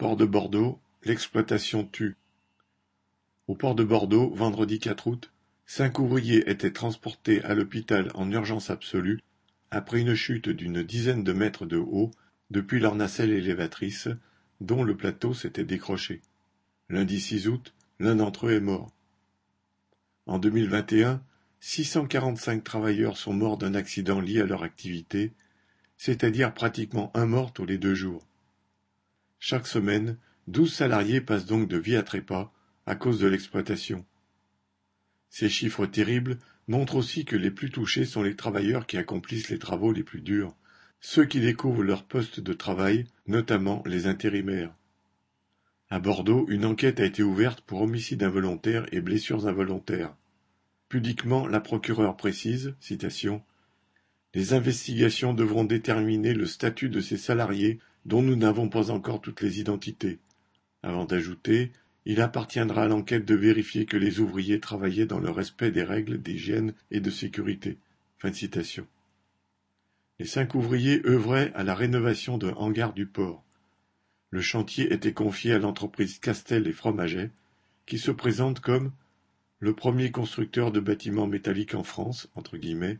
Port de Bordeaux, l'exploitation tue. Au port de Bordeaux, vendredi 4 août, cinq ouvriers étaient transportés à l'hôpital en urgence absolue après une chute d'une dizaine de mètres de haut depuis leur nacelle élévatrice, dont le plateau s'était décroché. Lundi 6 août, l'un d'entre eux est mort. En 2021, 645 travailleurs sont morts d'un accident lié à leur activité, c'est-à-dire pratiquement un mort tous les deux jours. Chaque semaine, douze salariés passent donc de vie à trépas à cause de l'exploitation. Ces chiffres terribles montrent aussi que les plus touchés sont les travailleurs qui accomplissent les travaux les plus durs, ceux qui découvrent leur poste de travail, notamment les intérimaires. À Bordeaux, une enquête a été ouverte pour homicide involontaire et blessures involontaires. Pudiquement, la procureure précise, citation, Les investigations devront déterminer le statut de ces salariés dont nous n'avons pas encore toutes les identités. Avant d'ajouter, il appartiendra à l'enquête de vérifier que les ouvriers travaillaient dans le respect des règles d'hygiène et de sécurité. Les cinq ouvriers œuvraient à la rénovation d'un hangar du port. Le chantier était confié à l'entreprise Castel et Fromaget, qui se présente comme le premier constructeur de bâtiments métalliques en France, entre guillemets,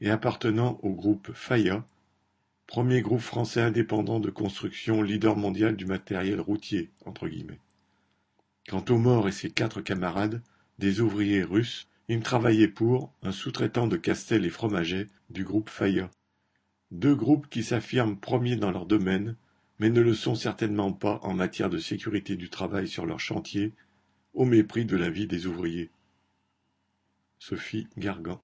et appartenant au groupe Faya, Premier groupe français indépendant de construction leader mondial du matériel routier. Quant aux morts et ses quatre camarades, des ouvriers russes, ils travaillaient pour un sous-traitant de Castel et Fromaget du groupe Faya. Deux groupes qui s'affirment premiers dans leur domaine, mais ne le sont certainement pas en matière de sécurité du travail sur leur chantier, au mépris de la vie des ouvriers. Sophie Gargan